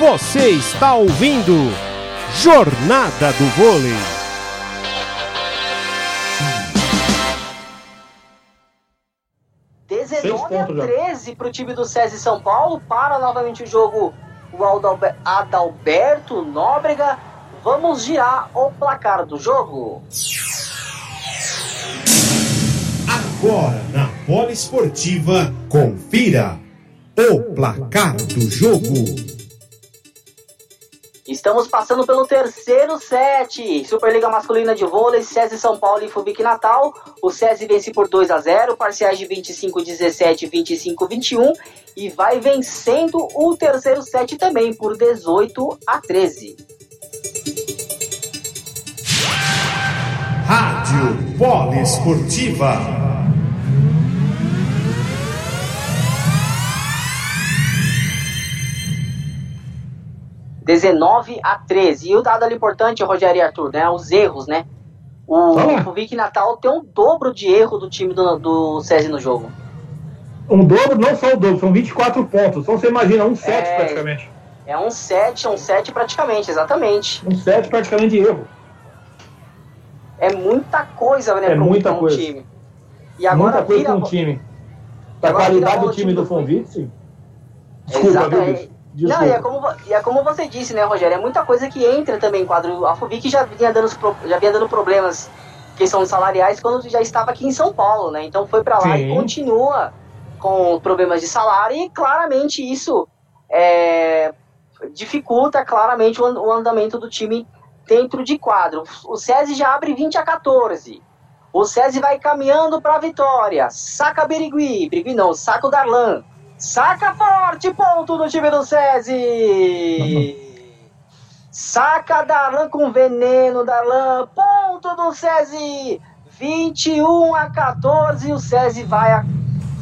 Você está ouvindo Jornada do Vôlei. Seis 19 a pontos já. 13 para o time do SESI São Paulo. Para novamente o jogo o Adalberto Nóbrega. Vamos girar o placar do jogo. Agora na Poliesportiva, confira o placar do jogo. Estamos passando pelo terceiro set. Superliga Masculina de Vôlei, SESI São Paulo e Fubic Natal. O SESI vence por 2 a 0, parciais de 25 17, 25 21 e vai vencendo o terceiro set também por 18 a 13. Rádio Poliesportiva. 19 a 13. E o dado ali importante, Rogério e Arthur, né? Os erros, né? O Ah. Fubic Natal tem um dobro de erro do time do, do SESI no jogo. Um dobro, não só o dobro, são 24 pontos. Então você imagina, um set É. praticamente. É um 7, é um 7 praticamente, exatamente. Um set praticamente de erro. É muita coisa, né, É um, muita um coisa. time. E agora Muita coisa vira- com o time. Da qualidade do o time do do Fonvitz. Desculpa, viu, Exatamente. bicho? Desculpa. Não, e é, como, e é como você disse, né, Rogério? É muita coisa que entra também em quadro. A Fubic já vinha dando, já vinha dando problemas questão salariais quando já estava aqui em São Paulo, né? Então foi pra lá e Sim. continua com problemas de salário e claramente isso é, dificulta claramente o, an- o andamento do time dentro de quadro. O SESI já abre 20 a 14. O SESI vai caminhando para a vitória. Saca Birigui. Birigui não, saca o Darlan. Saca forte, ponto do time do SESI. Saca Darlan com veneno, Darlan. Ponto do SESI. 21 a 14. O SESI vai,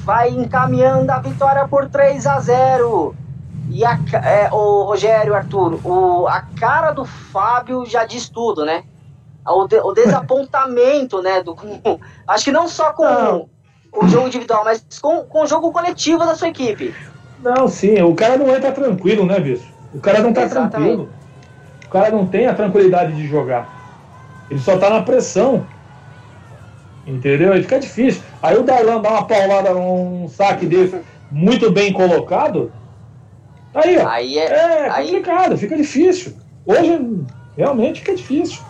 vai encaminhando a vitória por 3 a 0. E a, é, o Rogério, Arthur, o, a cara do Fábio já diz tudo, né? O, de- o desapontamento, né? Do, acho que não só com. O jogo individual, mas com, com o jogo coletivo da sua equipe. Não, sim, o cara não entra tranquilo, né, bicho? O cara não tá Exatamente. tranquilo. O cara não tem a tranquilidade de jogar. Ele só tá na pressão. Entendeu? E fica difícil. Aí o Darlan dá uma paulada num saque desse muito bem colocado. Aí, ó. Aí é. É aí, complicado, fica difícil. Hoje realmente fica difícil.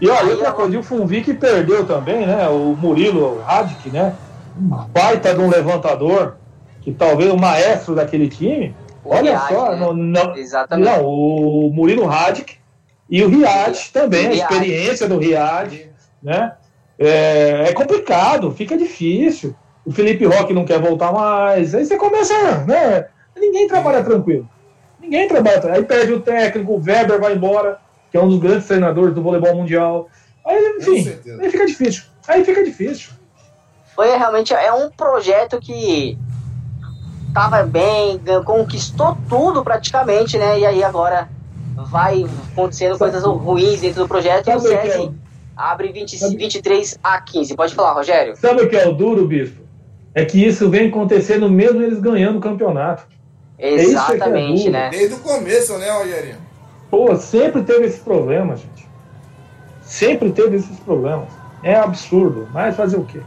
E olha, Aí outra coisa, o Funvic perdeu também, né? O Murilo Radic, né? Um baita de um levantador, que talvez o maestro daquele time. O olha Riad, só, né? não, não, Exatamente. não, o Murilo Radic e o Riad também, O a experiência do Riad, né? É, é complicado, fica difícil. O Felipe Roque não quer voltar mais. Aí você começa, né? Ninguém trabalha tranquilo. Ninguém trabalha tranquilo. Aí perde o técnico, o Weber vai embora, que é um dos grandes treinadores do voleibol mundial. Aí, enfim, aí fica difícil. Aí fica difícil. Foi realmente é um projeto que tava bem, conquistou tudo praticamente, né? E aí agora vai acontecendo coisas ruins dentro do projeto e o que é abre 20, Sabe- 23 a 15. Pode falar, Rogério? Sabe o que é o duro, Bispo? É que isso vem acontecendo mesmo eles ganhando o campeonato. isso que é Exatamente, duro. né? Desde o começo, né, Rogerinho? Pô, sempre teve esses problemas, gente. Sempre teve esses problemas. É absurdo, mas fazer o quê?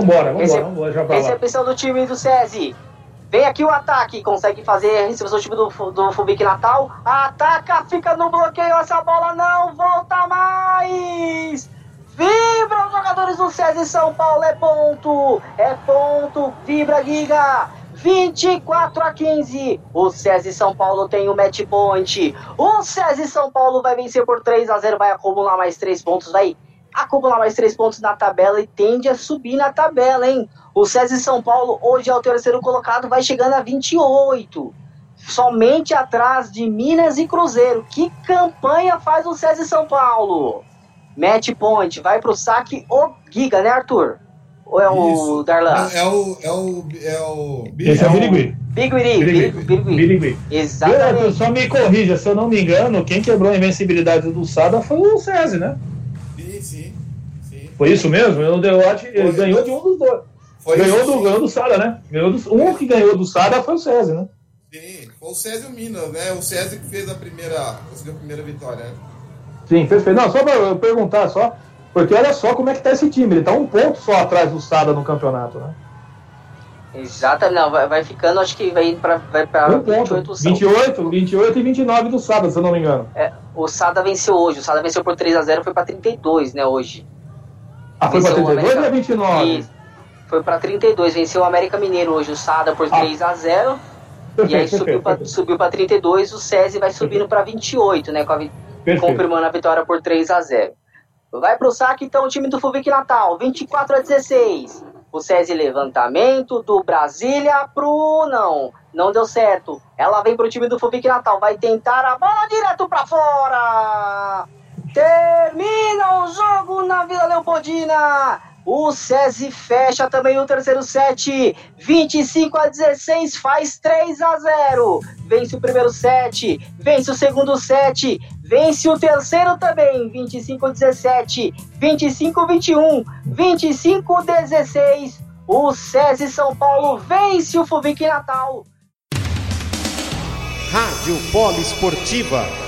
Vambora, vambora, Esse- vambora, já pra lá. Recepção do time do SESI. Vem aqui o ataque, consegue fazer a recepção do time do, do Fubic Natal. Ataca, fica no bloqueio, essa bola não volta mais! Vibra os jogadores do SESI São Paulo, é ponto! É ponto, vibra Giga! 24 a 15. O SESI São Paulo tem o match point. O SESI São Paulo vai vencer por 3 a 0, vai acumular mais 3 pontos, vai acumular mais 3 pontos na tabela e tende a subir na tabela, hein? O SESI São Paulo hoje é o terceiro colocado, vai chegando a 28. Somente atrás de Minas e Cruzeiro. Que campanha faz o SESI São Paulo? Match point, vai pro saque o Giga, né, Arthur? Ou é o Isso. Darlan? É, é o. É o. É o. Esse é o Birigui. Birigui. Eu, Exatamente. só me corrija, se eu não me engano, quem quebrou a invencibilidade do Sada foi o SESI, né? Foi isso mesmo? Foi. ganhou de um dos dois. Foi ganhou isso, do, ganhou do Sada, né? Ganhou do, um que ganhou do Sada foi o SESI, né? Sim, foi o César e o Minas, né? O César que fez a primeira, conseguiu a primeira vitória, né? Sim, perfeito. Não, só para eu perguntar só, porque olha só como é que tá esse time. Ele tá um ponto só atrás do Sada no campeonato, né? Exatamente, não, vai, vai ficando, acho que vai indo pra, vai pra Um ponto. 28 o São. 28, 28 e 29 do Sada, se eu não me engano. É, o Sada venceu hoje, o Sada venceu por 3x0, foi pra 32, né, hoje. Ah, foi o 32 ou é América- 29? Isso. Foi pra 32, venceu o América Mineiro hoje, o Sada por Ah. 3x0. E aí subiu pra, subiu pra 32, o SESI vai subindo pra 28, né, com a Perfeito. confirmando a vitória por 3 a 0 Vai pro saque então o time do Fuvic Natal, 24 a 16. O SESI levantamento do Brasília pro não, não deu certo. Ela vem pro time do Fuvic Natal, vai tentar a bola direto pra fora. Termina o jogo na Vila Leopoldina. O SESI fecha também o terceiro set. 25 a 16, faz 3 a 0. Vence o primeiro set, vence o segundo set, vence o terceiro também. 25 a 17, 25 a 21, 25 a 16. O SESI São Paulo vence o Fuvic Natal. Rádio Poliesportiva.